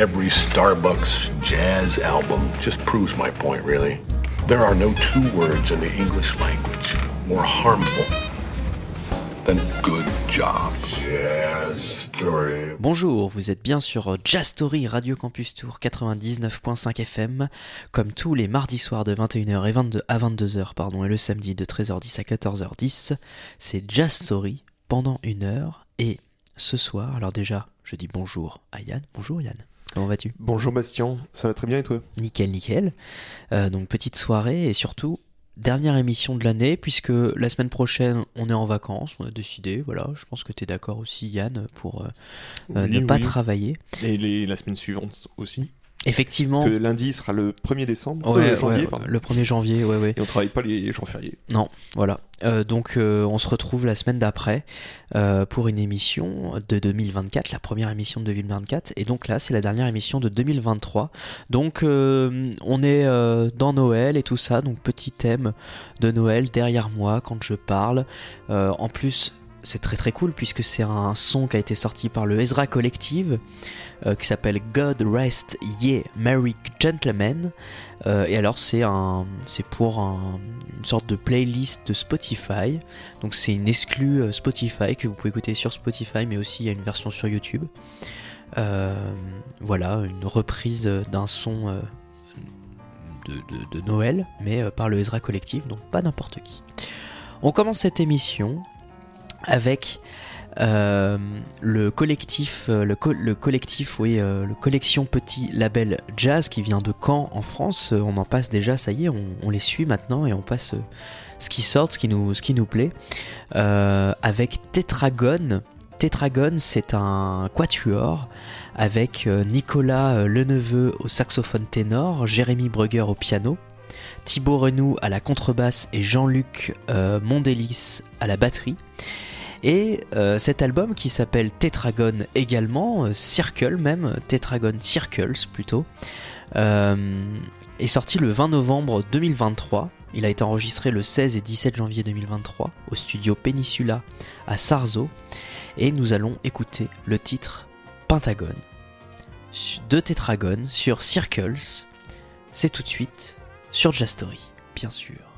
every Starbucks jazz album just proves my point, really. There are no two words in the English language more harmful than good job. Jazz story. Bonjour, vous êtes bien sur Jazz Story Radio Campus Tour 99.5 FM, comme tous les mardis soirs de 21h et 22 à 22h, pardon, et le samedi de 13h10 à 14h10. C'est Jazz Story pendant une heure, et ce soir, alors déjà, je dis bonjour à Yann. Bonjour Yann, comment vas-tu? Bonjour Bastien, ça va très bien et toi? Nickel, nickel. Euh, donc petite soirée, et surtout, dernière émission de l'année, puisque la semaine prochaine, on est en vacances, on a décidé, voilà, je pense que tu es d'accord aussi Yann, pour euh, euh, Oui, ne pas travailler. Et les- la semaine suivante aussi. Effectivement, Parce que lundi sera le 1er décembre, Ouais, euh, janvier, ouais, pardon. le 1er janvier, ouais, ouais. Et on travaille pas les jours fériés. Non, voilà. Euh, donc euh, on se retrouve la semaine d'après euh, pour une émission de 2024, la première émission de 2024. Et donc là, c'est la dernière émission de 2023. Donc on est dans Noël et tout ça. Donc petit thème de Noël derrière moi quand je parle. En plus, c'est très très cool puisque c'est un son qui a été sorti par le Ezra Collective euh, qui s'appelle God Rest Ye Merry Gentlemen. Euh, et alors c'est un, c'est pour un- une sorte de playlist de Spotify. Donc c'est une exclue euh, Spotify que vous pouvez écouter sur Spotify, mais aussi il y a une version sur YouTube. Voilà, une reprise d'un son de, de- de Noël, mais par le Ezra Collective, donc pas n'importe qui. On commence cette émission avec euh, le collectif, euh, le, le collectif, oui, euh, le collection Petit Label Jazz qui vient de Caen en France. On en passe déjà, ça y est, on, les suit maintenant et on passe ce qui sort, ce qui nous, ce qui nous plaît. Avec Tetragon. Tetragon, c'est un quatuor avec Nicolas Leneveu au saxophone ténor, Jérémy Brugger au piano, Thibaut Renou à la contrebasse et Jean-Luc Mondélis à la batterie. Et euh, cet album qui s'appelle Tetragon également, euh, Circle même, Tetragon Circles plutôt, euh, est sorti le 20 novembre 2023. Il a été enregistré le 16 et 17 janvier 2023 au studio Peninsula à Sarzo. Et nous allons écouter le titre Pentagon de Tetragon sur Circles. C'est tout de suite sur Jazz Story, bien sûr.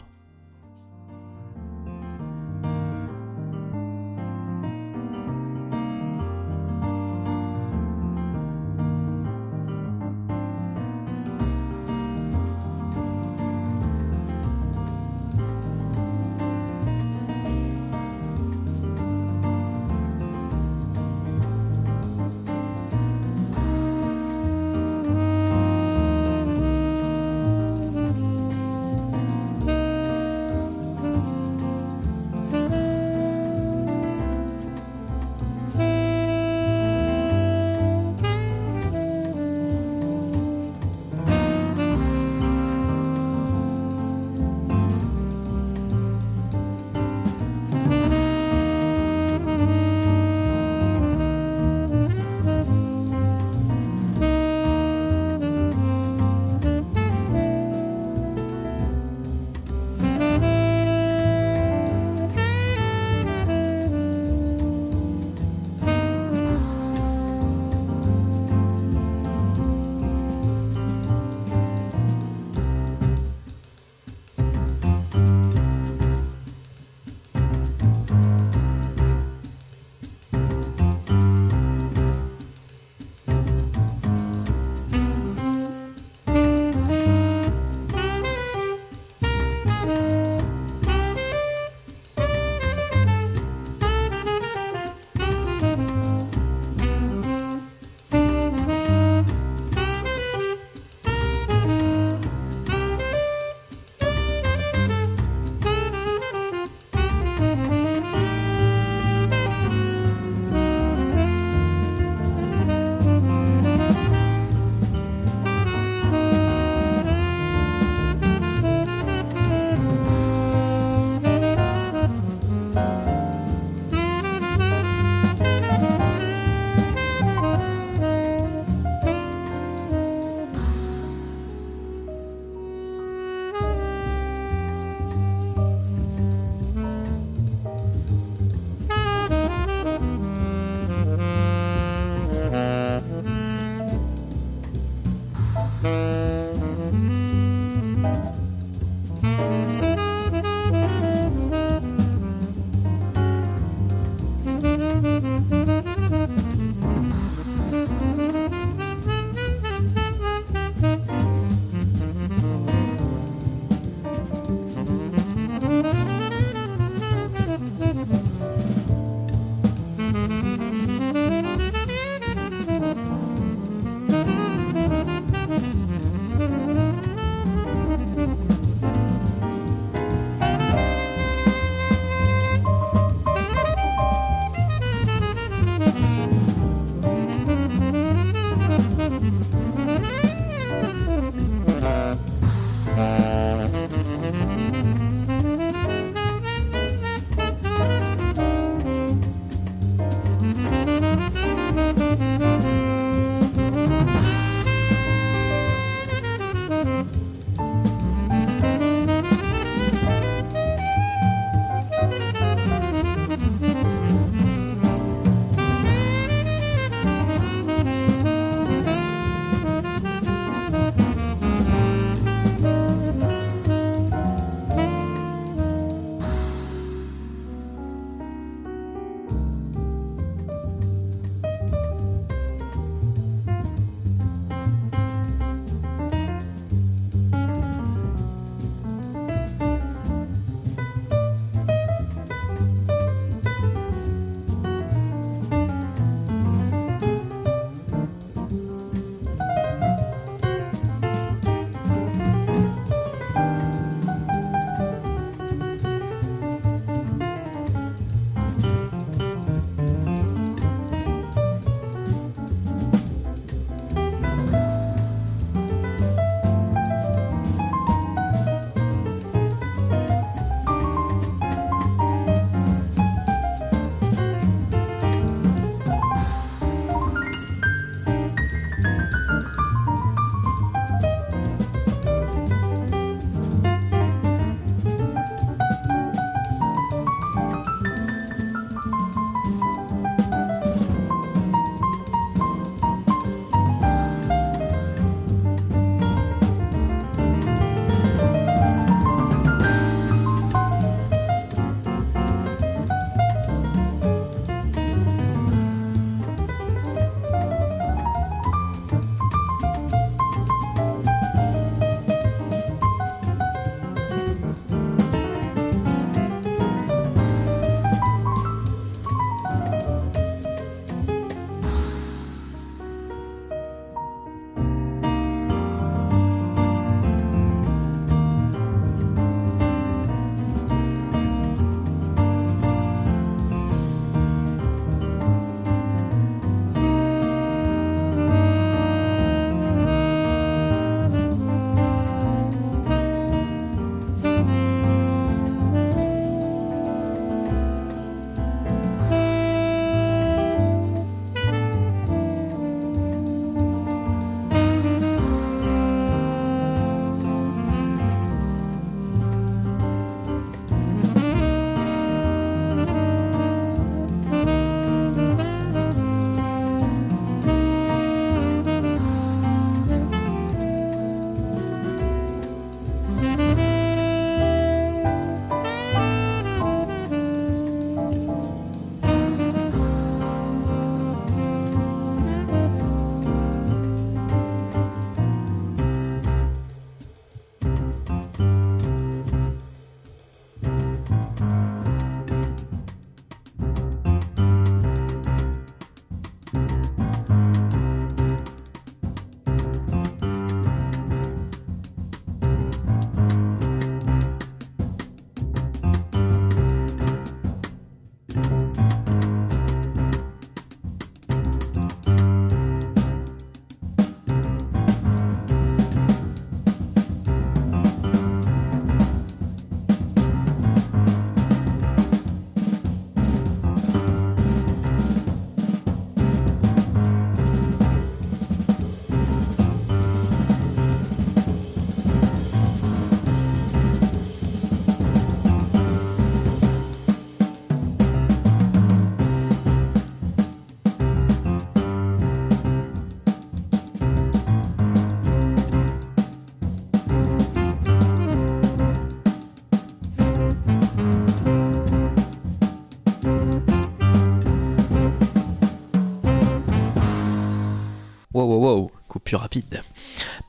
Plus rapide.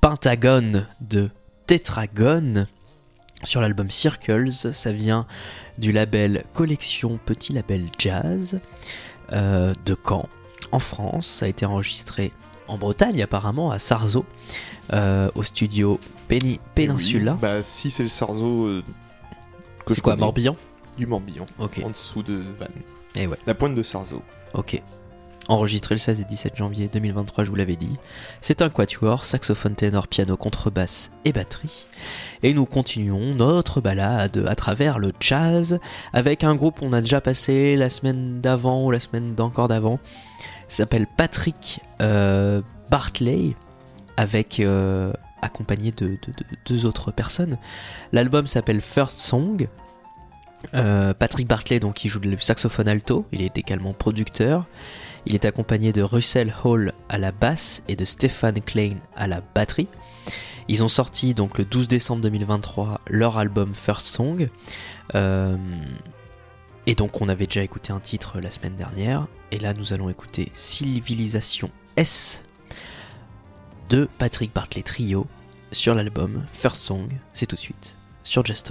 Pentagone de Tetragon sur l'album Circles. Ça vient du label Collection Petit Label Jazz euh, de Caen, en France. Ça a été enregistré en Bretagne apparemment, à Sarzeau, euh, au studio Penny- Peninsula. Oui, bah, si c'est le Sarzo euh, que je quoi, connais, Morbihan? Du Morbihan. Ok, En dessous de Vannes. et ouais. La pointe de Sarzo. Ok. Enregistré le 16 et 17 janvier 2023, je vous l'avais dit. C'est un quatuor, saxophone ténor, piano, contrebasse et batterie. Et nous continuons notre balade à travers le jazz avec un groupe qu'on a déjà passé la semaine d'avant ou la semaine d'encore d'avant. Il s'appelle Patrick euh, Bartley avec euh, accompagné de, de- de deux autres personnes. L'album s'appelle First Song. Euh, Patrick Bartley, donc, qui joue le saxophone alto, il est également producteur. Il est accompagné de Russell Hall à la basse et de Stefan Klein à la batterie. Ils ont sorti donc le 12 décembre 2023 leur album First Song. Euh, et donc on avait déjà écouté un titre la semaine dernière. Et là nous allons écouter Civilisation S de Patrick Bartley Trio sur l'album First Song. C'est tout de suite sur Jazz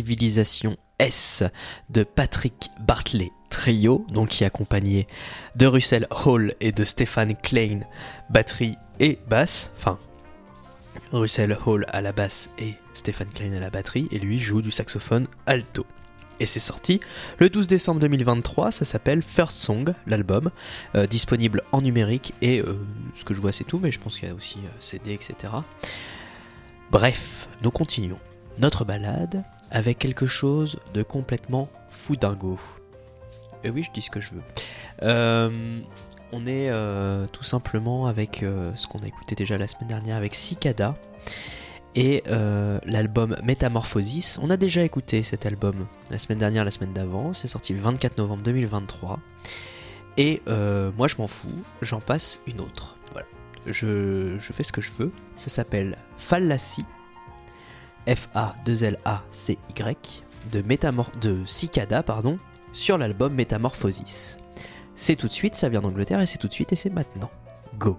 Civilisation S de Patrick Bartley Trio, donc qui est accompagné de Russell Hall et de Stéphane Klein, batterie et basse, enfin Russell Hall à la basse et Stéphane Klein à la batterie, et lui joue du saxophone alto. Et c'est sorti le 12 décembre 2023, ça s'appelle First Song, l'album, euh, disponible en numérique, et euh, ce que je vois c'est tout, mais je pense qu'il y a aussi euh, CD, etc. Bref, nous continuons notre balade avec quelque chose de complètement fou dingo. Et oui, je dis ce que je veux. Euh, on est euh, tout simplement avec euh, ce qu'on a écouté déjà la semaine dernière avec Cicada et l'album Métamorphosis. On a déjà écouté cet album la semaine dernière, la semaine d'avant. C'est sorti le 24 novembre 2023. Et moi, je m'en fous. J'en passe une autre. Voilà. Je, je fais ce que je veux. Ça s'appelle Fallacie F-A-2-L-A-C-Y de, de Cicada sur l'album Métamorphosis. C'est tout de suite, ça vient d'Angleterre et c'est tout de suite et c'est maintenant. Go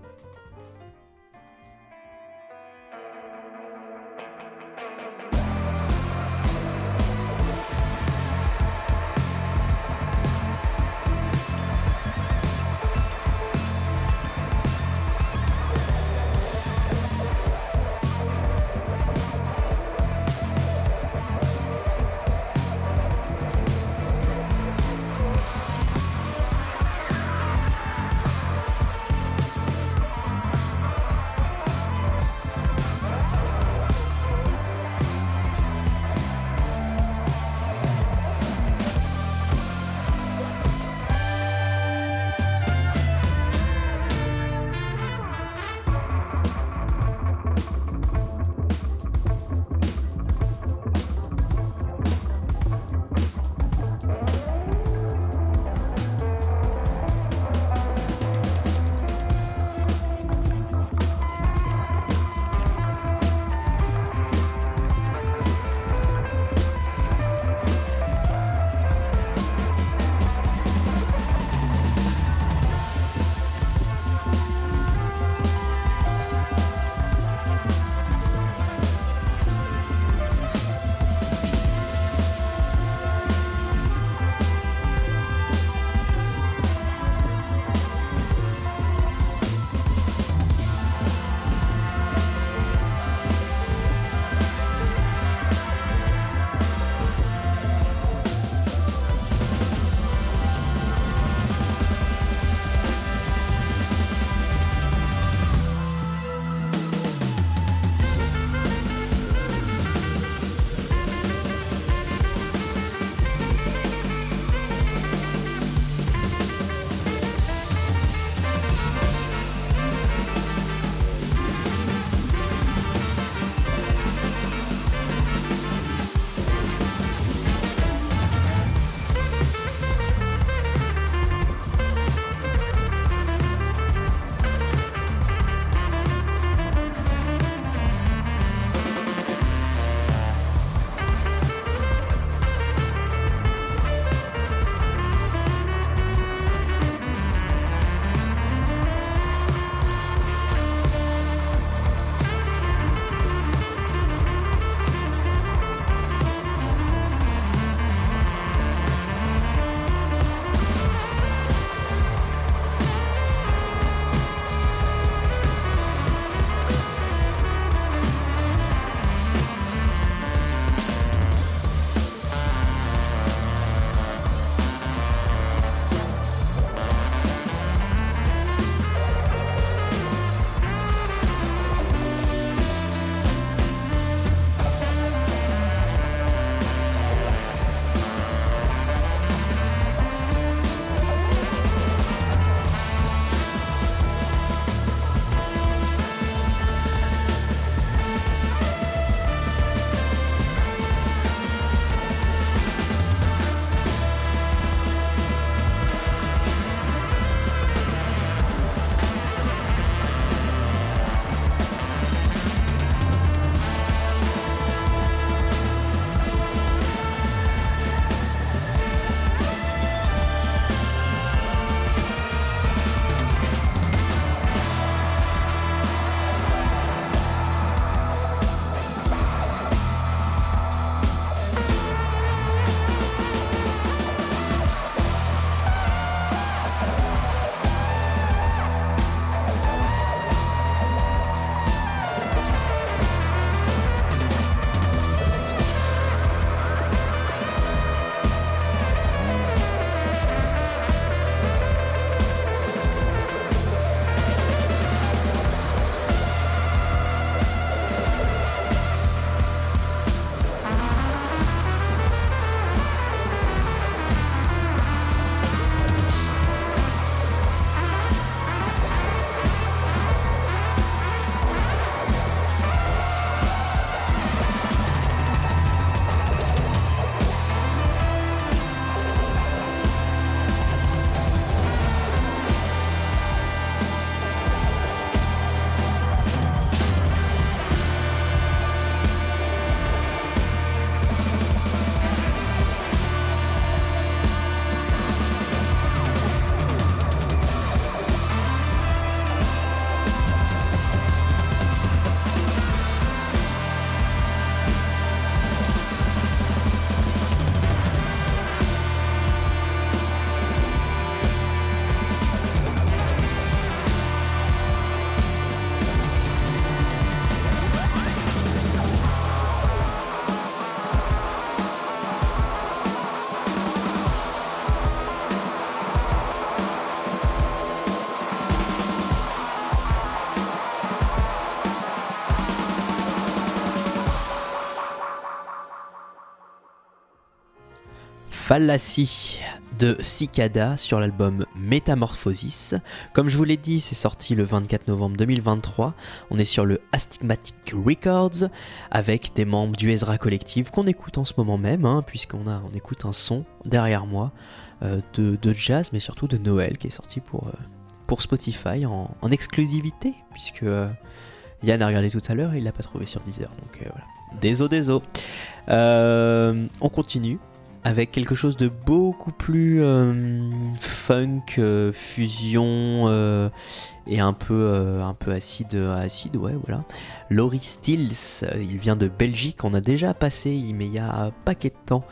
Fallacie de Cicada sur l'album Metamorphosis. Comme je vous l'ai dit, c'est sorti le 24 novembre 2023. On est sur le Astigmatic Records avec des membres du Ezra Collective qu'on écoute en ce moment même, hein, puisqu'on a, on écoute un son derrière moi euh, de, de jazz, mais surtout de Noël qui est sorti pour, euh, pour Spotify en, exclusivité, puisque euh, Yann a regardé tout à l'heure et il l'a pas trouvé sur Deezer. Donc euh, voilà. Désolé, désolé. On continue avec quelque chose de beaucoup plus euh, funk, euh, fusion euh, et un peu, acide, acide, ouais, voilà. Laurie Stills, il vient de Belgique, on a déjà passé, mais il y a un paquet de temps,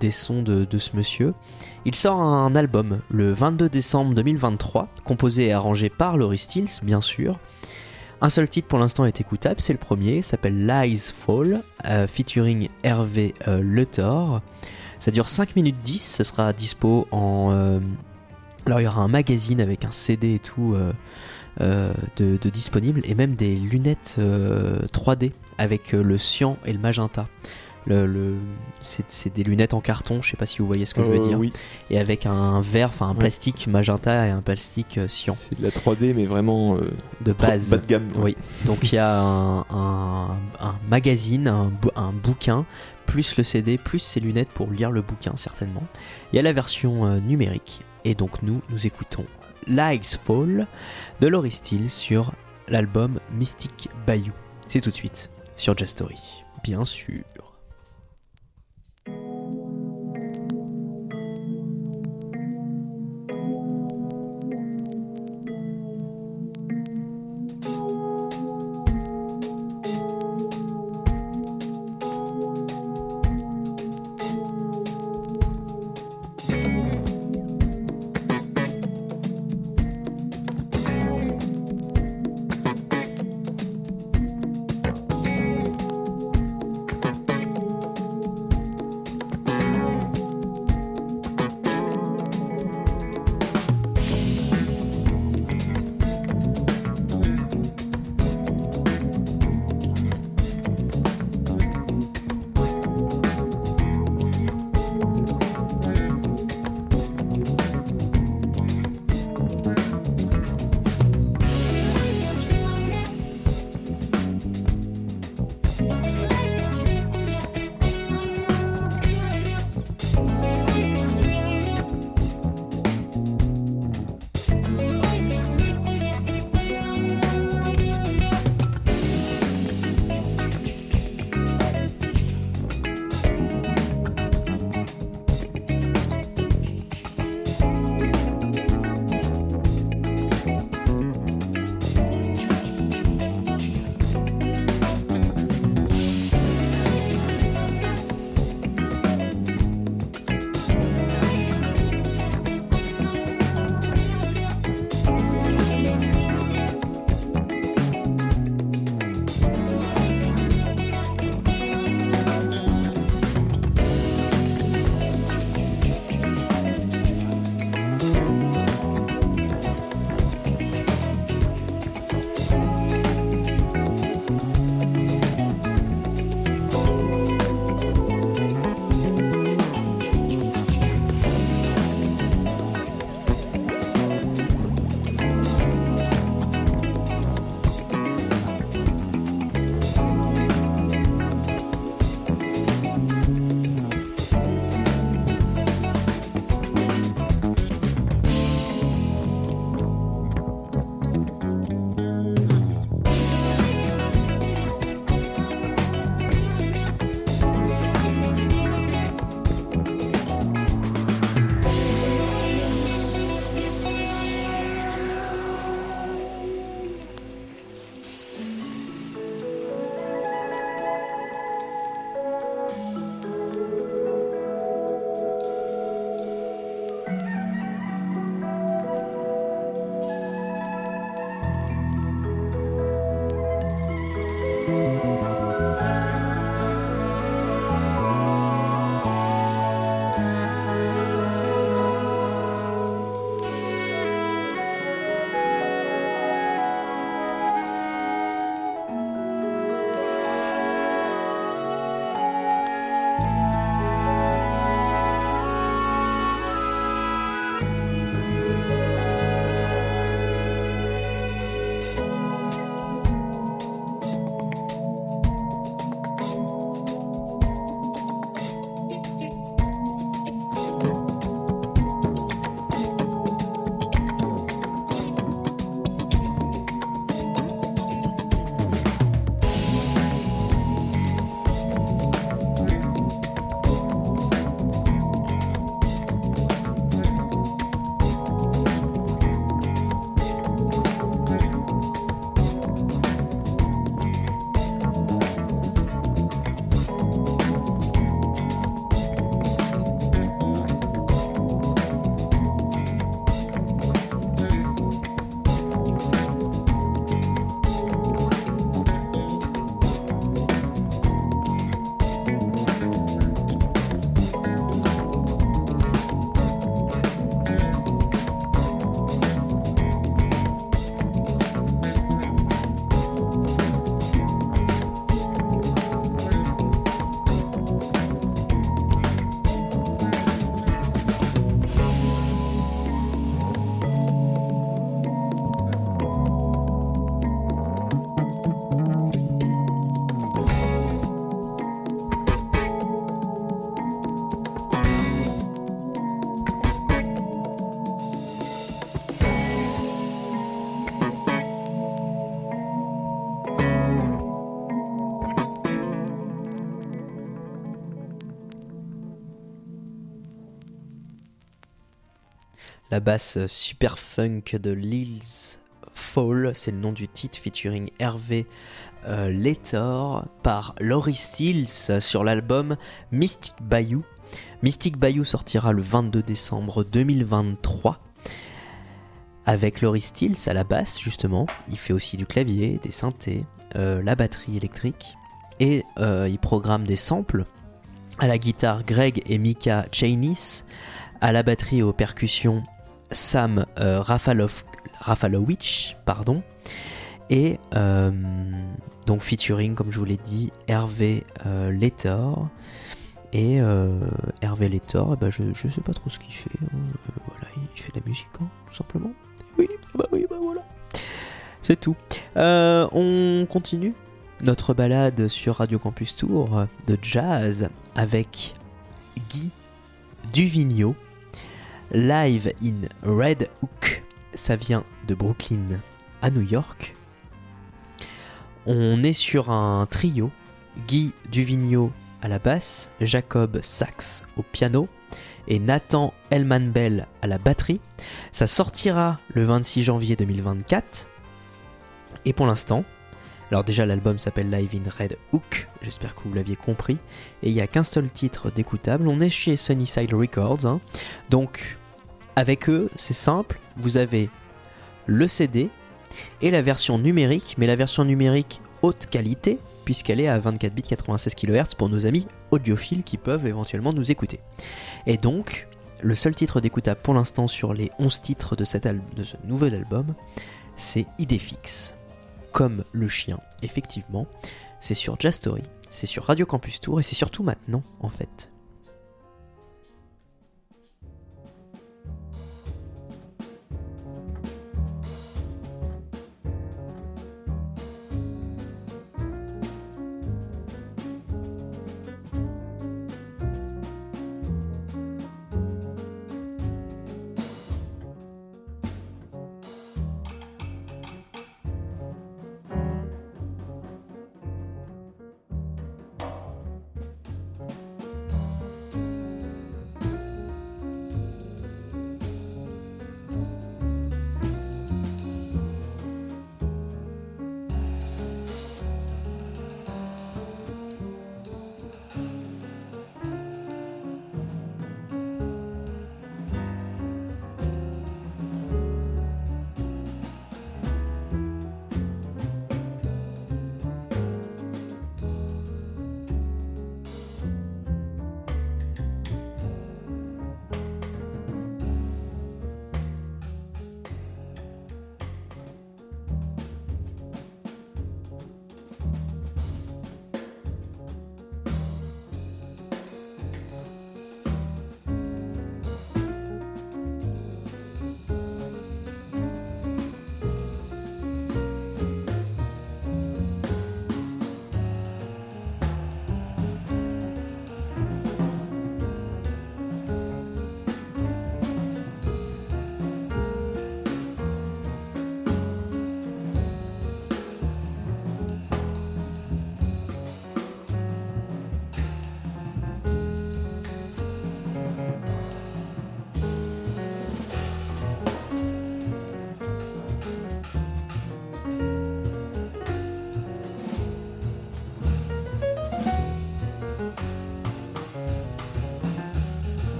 des sons de, ce monsieur. Il sort un album le 22 décembre 2023, composé et arrangé par Laurie Stills, bien sûr. Un seul titre pour l'instant est écoutable, c'est le premier, s'appelle Lies Fall, featuring Hervé Le Thor. Ça dure 5 minutes 10, ce sera dispo en... euh, alors il y aura un magazine avec un CD et tout euh, euh, de, de disponible, et même des lunettes euh, 3D avec le cyan et le magenta. Le, le- c'est des lunettes en carton, je sais pas si vous voyez ce que je veux dire, Oui, et avec un verre, enfin un Ouais. plastique magenta et un plastique cyan c'est de la 3D, mais vraiment de base. bas de gamme. Oui, donc il y a un, un- un magazine, un, un bouquin, plus le CD, plus ses lunettes pour lire le bouquin certainement. Il y a la version euh, numérique, et donc nous, nous écoutons Lies Fall de Laurie Steele sur l'album Mystic Bayou. C'est tout de suite sur Just Story, bien sûr. La basse super funk de Lil's Fall, c'est le nom du titre featuring Hervé euh, Letor par Laurie Stills sur l'album Mystic Bayou. Mystic Bayou sortira le 22 décembre 2023 avec Laurie Stills à la basse justement. Il fait aussi du clavier, des synthés, euh, la batterie électrique et euh, il programme des samples à la guitare Greg et Mika Chainis, à la batterie et aux percussions Sam euh, Rafalov, Rafalowicz, pardon, et euh, donc featuring, comme je vous l'ai dit, Hervé euh, Letor. Et Hervé Letor, eh ben, je, je sais pas trop ce qu'il fait. hein. Voilà, il fait de la musique, hein, tout simplement. Oui, bah oui, bah voilà. C'est tout. On continue notre balade sur Radio Campus Tour de jazz avec Guy Duvigneau, live in Red Hook. Ça vient de Brooklyn à New York. On est sur un trio. Guy Duvigneau à la basse, Jacob Sax au piano et Nathan Elman Bell à la batterie. Ça sortira le 26 janvier 2024. Et pour l'instant, alors déjà l'album s'appelle Live in Red Hook, j'espère que vous l'aviez compris, et il n'y a qu'un seul titre d'écoutable, on est chez Sunnyside Records, hein. donc avec eux c'est simple, vous avez le CD et la version numérique, mais la version numérique haute qualité, puisqu'elle est à 24 bits 96 kHz pour nos amis audiophiles qui peuvent éventuellement nous écouter. Et donc, le seul titre d'écoutable pour l'instant sur les 11 titres de, ce nouvel album, c'est Idéfix. Comme le chien, effectivement. C'est sur Jazz Story, c'est sur Radio Campus Tour et c'est surtout maintenant, en fait.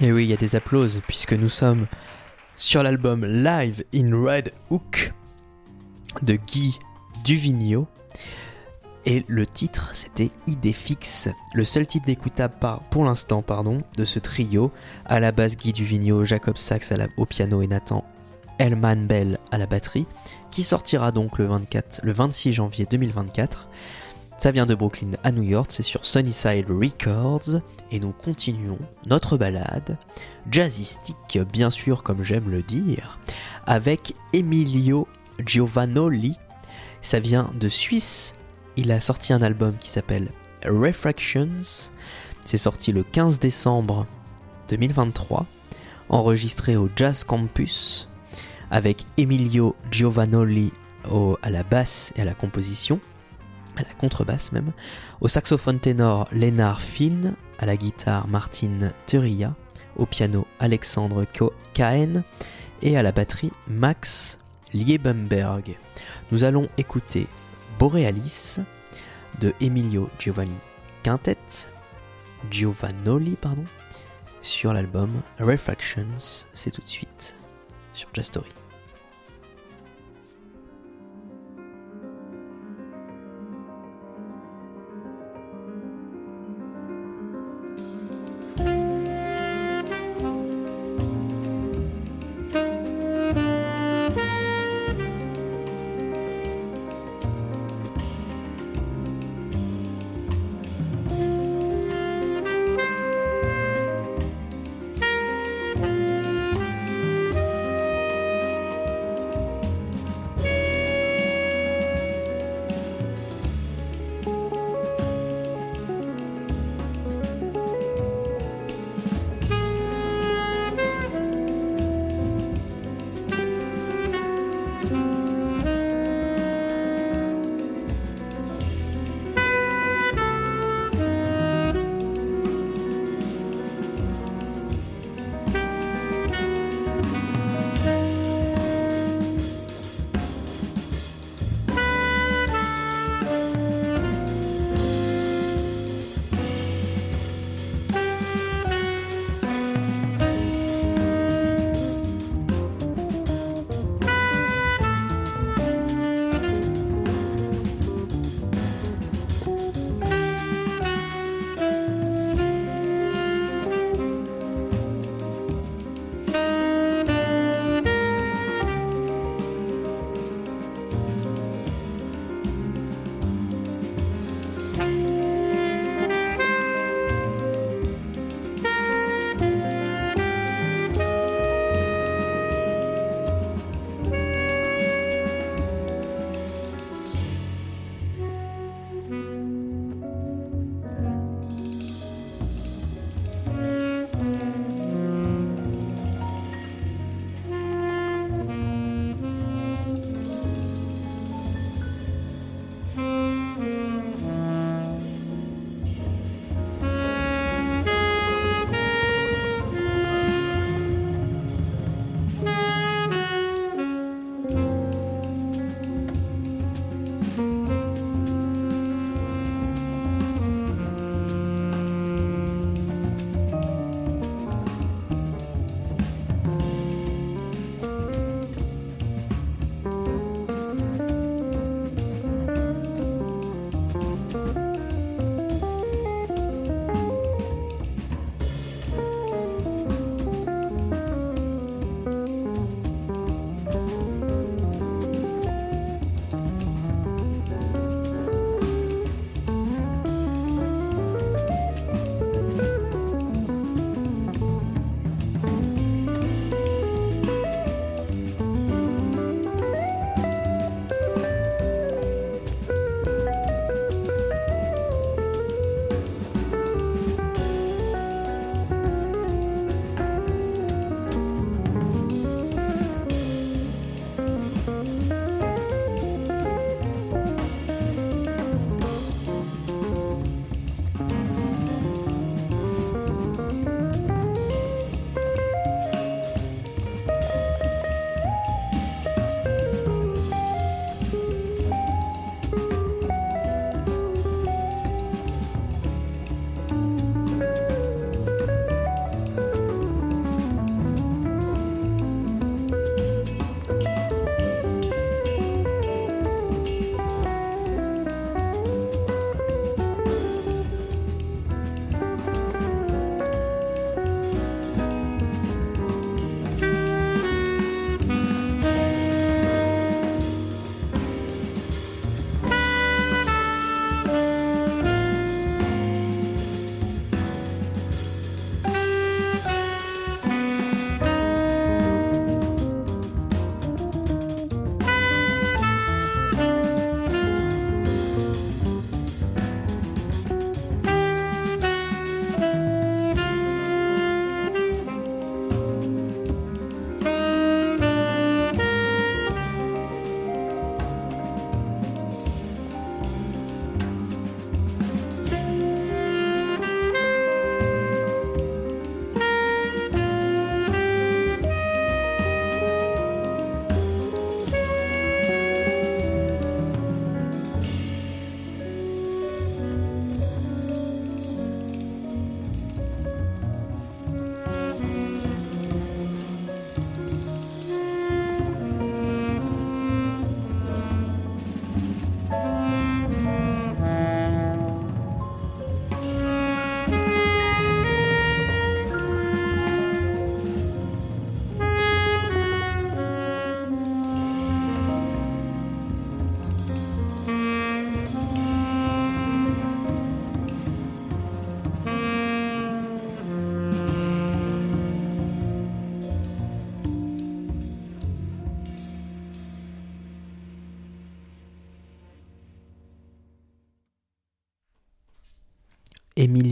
Et oui, il y a des applauses puisque nous sommes sur l'album Live in Red Hook de Guy Duvigneau. Et le titre, c'était Idée fixe, le seul titre d'écoutable par, pour l'instant de ce trio. À la basse, Guy Duvigneau, Jacob Sachs au piano et Nathan Elman Bell à la batterie, qui sortira donc le, 24, le 26 janvier 2024. Ça vient de Brooklyn à New York, c'est sur Sunnyside Records, et nous continuons notre balade, jazzistique bien sûr comme j'aime le dire, avec Emilio Giovannoli. Ça vient de Suisse, il a sorti un album qui s'appelle Refractions, c'est sorti le 15 décembre 2023, enregistré au Jazz Campus, avec Emilio Giovannoli au- à la basse et à la composition, à la contrebasse même, au saxophone ténor Lénard Finn, à la guitare Martine Teria, au piano Alexandre Cahen. Et à la batterie Max Liebenberg. Nous allons écouter Borealis de Emilio Giovanni Quintet, Giovannoli pardon, sur l'album Refractions, c'est tout de suite sur Jazz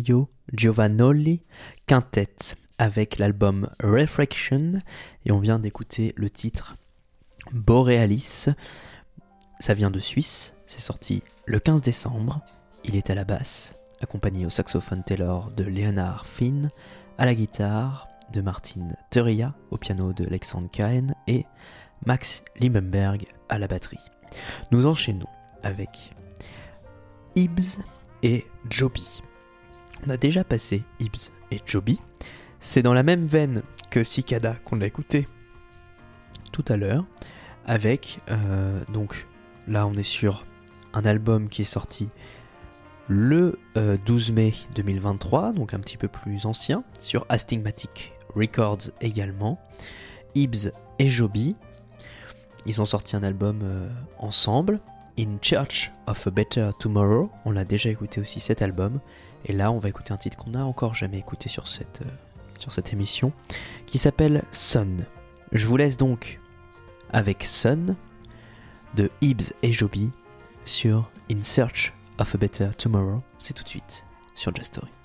Emilio Giovanoli Quintet avec l'album Reflection et on vient d'écouter le titre Borealis. Ça vient de Suisse, c'est sorti le 15 décembre. Il est à la basse, accompagné au saxophone ténor de Leonard Finn, à la guitare de Martin Teria, au piano de Alexandre Cahen et Max Liebenberg à la batterie. Nous enchaînons avec Ibs et Joby. On a déjà passé Ibs et Joby. C'est dans la même veine que Cicada qu'on a écouté tout à l'heure, avec euh, donc là on est sur un album qui est sorti le 12 euh, mai 2023, donc un petit peu plus ancien, sur Astigmatic Records également. Ibs et Joby, ils ont sorti un album euh, ensemble, In Church of a Better Tomorrow. On l'a déjà écouté aussi cet album. Et là, on va écouter un titre qu'on n'a encore jamais écouté sur cette, euh, sur cette émission, qui s'appelle Sun. Je vous laisse donc avec Sun de Ibs et Joby sur In Search of a Better Tomorrow. C'est tout de suite sur Just Story.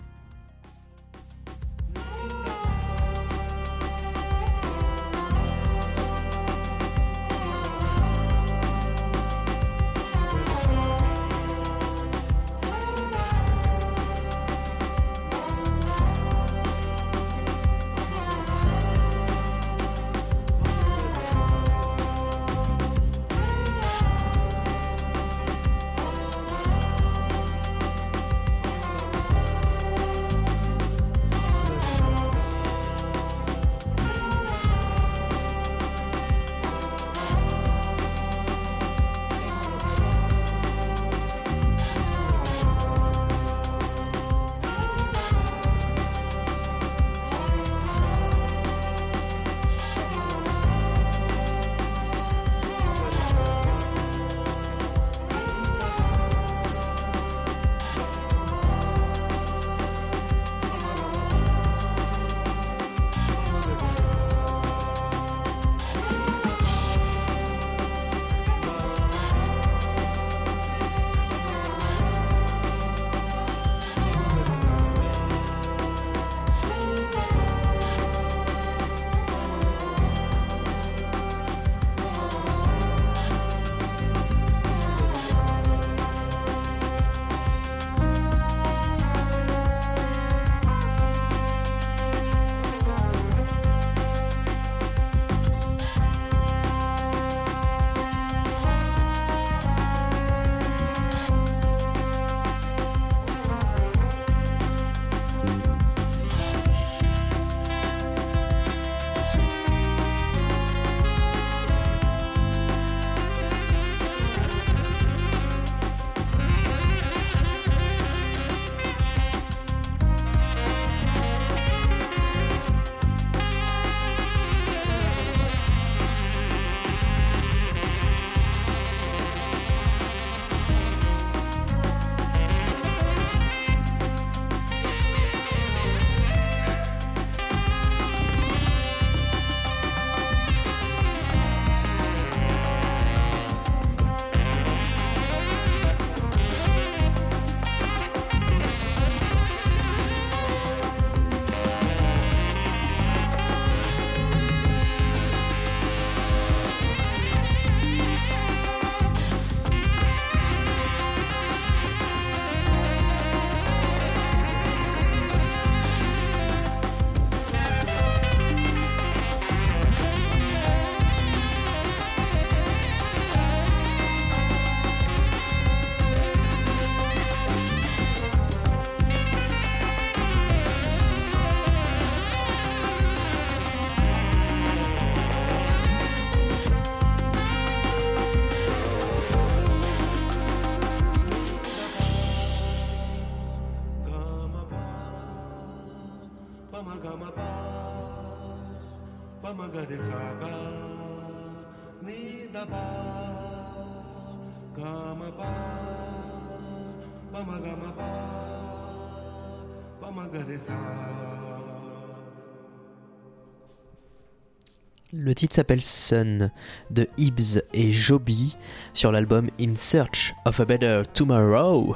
Le titre s'appelle Sun de Ibs et Joby sur l'album In Search of a Better Tomorrow.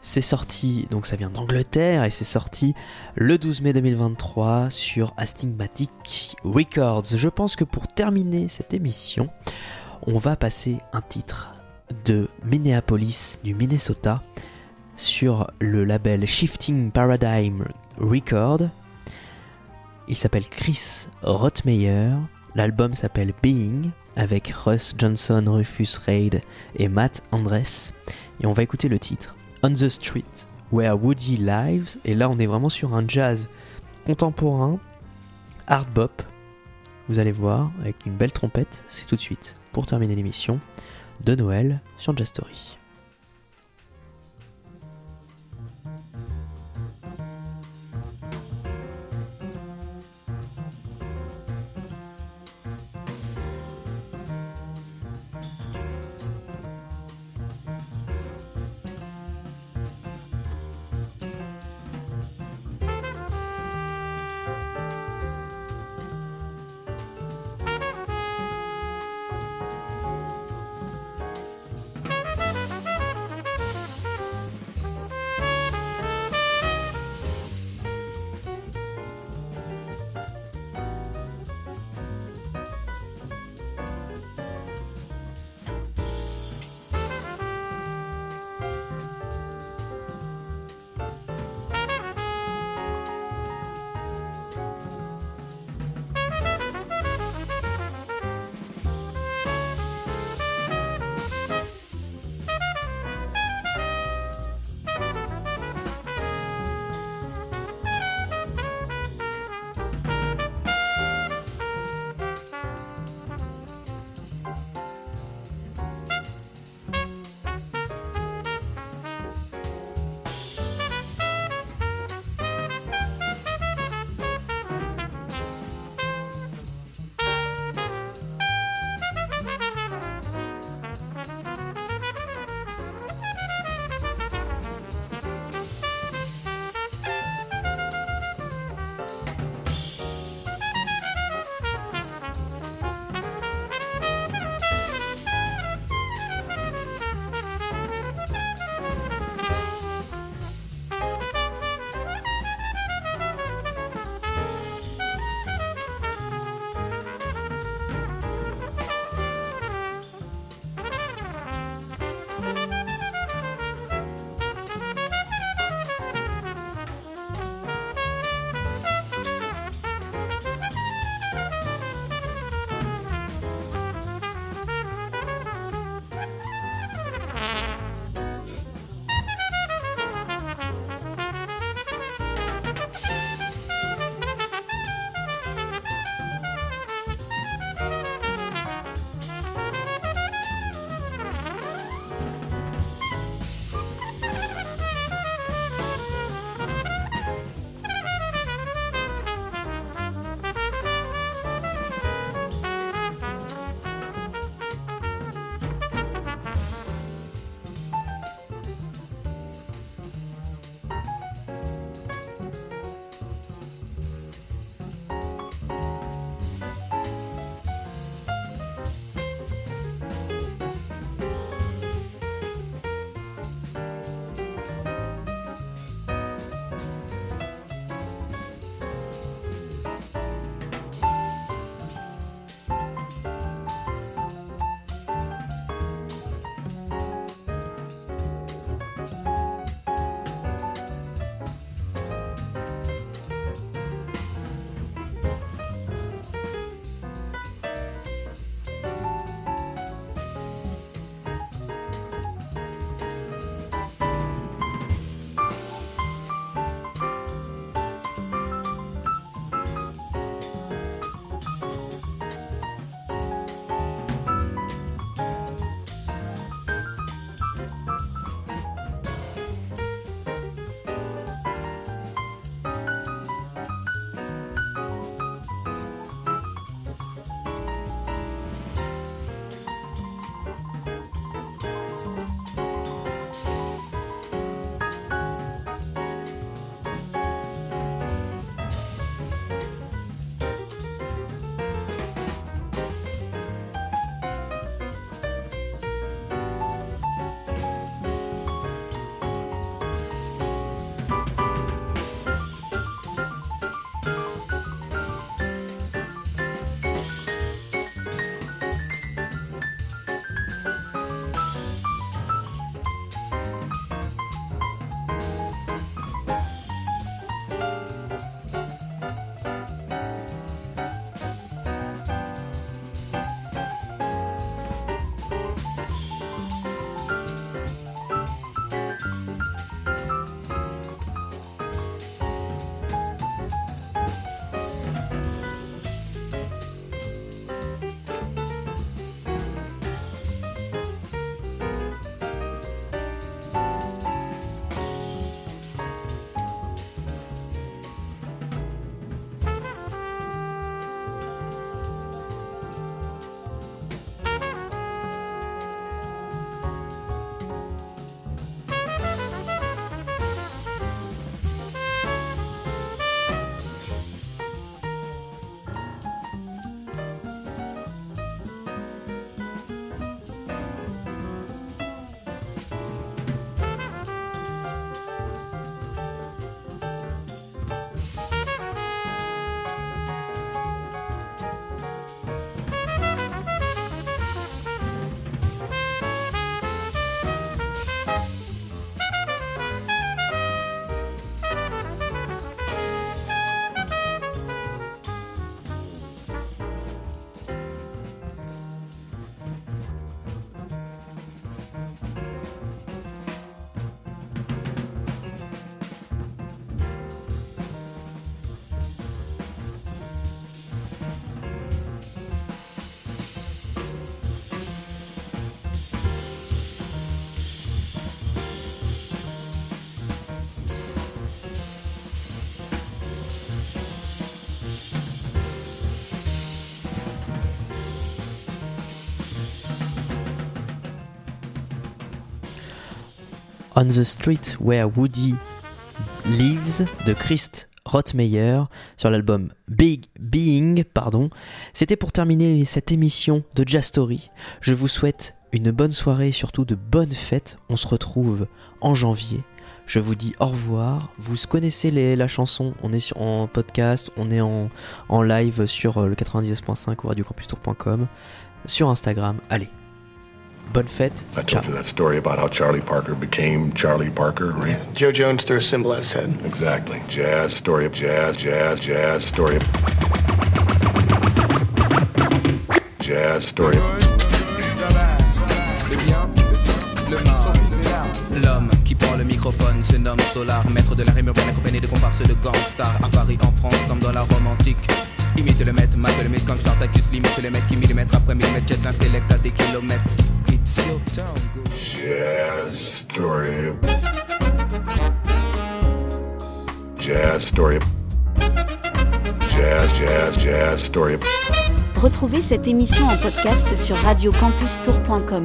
C'est sorti, donc ça vient d'Angleterre et c'est sorti le 12 mai 2023 sur Astigmatic Records. Je pense que pour terminer cette émission, on va passer un titre de Minneapolis du Minnesota sur le label Shifting Paradigm Record. Il s'appelle Chris Rothmeyer. L'album s'appelle Being avec Russ Johnson, Rufus Reid et Matt Andres. Et on va écouter le titre On the Street Where Woody Lives. Et là, on est vraiment sur un jazz contemporain, hard bop. Vous allez voir, avec une belle trompette. C'est tout de suite pour terminer l'émission de Noël sur Jazz Story. On the Street Where Woody Lives de Christ Rothmeyer sur l'album Big Being. Pardon. C'était pour terminer cette émission de Jazz. Je vous souhaite une bonne soirée et surtout de bonnes fêtes. On se retrouve en janvier. Je vous dis au revoir. Vous connaissez la chanson. On est en podcast, on est en, live sur euh, le 99.5 ou radiocampustour.com, sur Instagram. Allez, bonne fête. I Ciao. told you that story about how Charlie Parker became Charlie Parker, right? Yeah, Joe Jones threw a symbol at his head. Exactly. Jazz, story of jazz, jazz, jazz, story of... Jazz, story of... L'homme qui prend le microphone se nomme Solar, maître de la rime urbaine accompagné de comparses de gangsters à Paris, en France, comme dans la Rome antique. Imite le maître, mate le mythe comme Spartacus, limite les mecs qui millimètre après millimètre jettent l'intellect à des kilomètres. It's your town, go. Jazz, story. Jazz, story. Jazz, jazz, jazz, story. Retrouvez cette émission en podcast sur radiocampustour.com.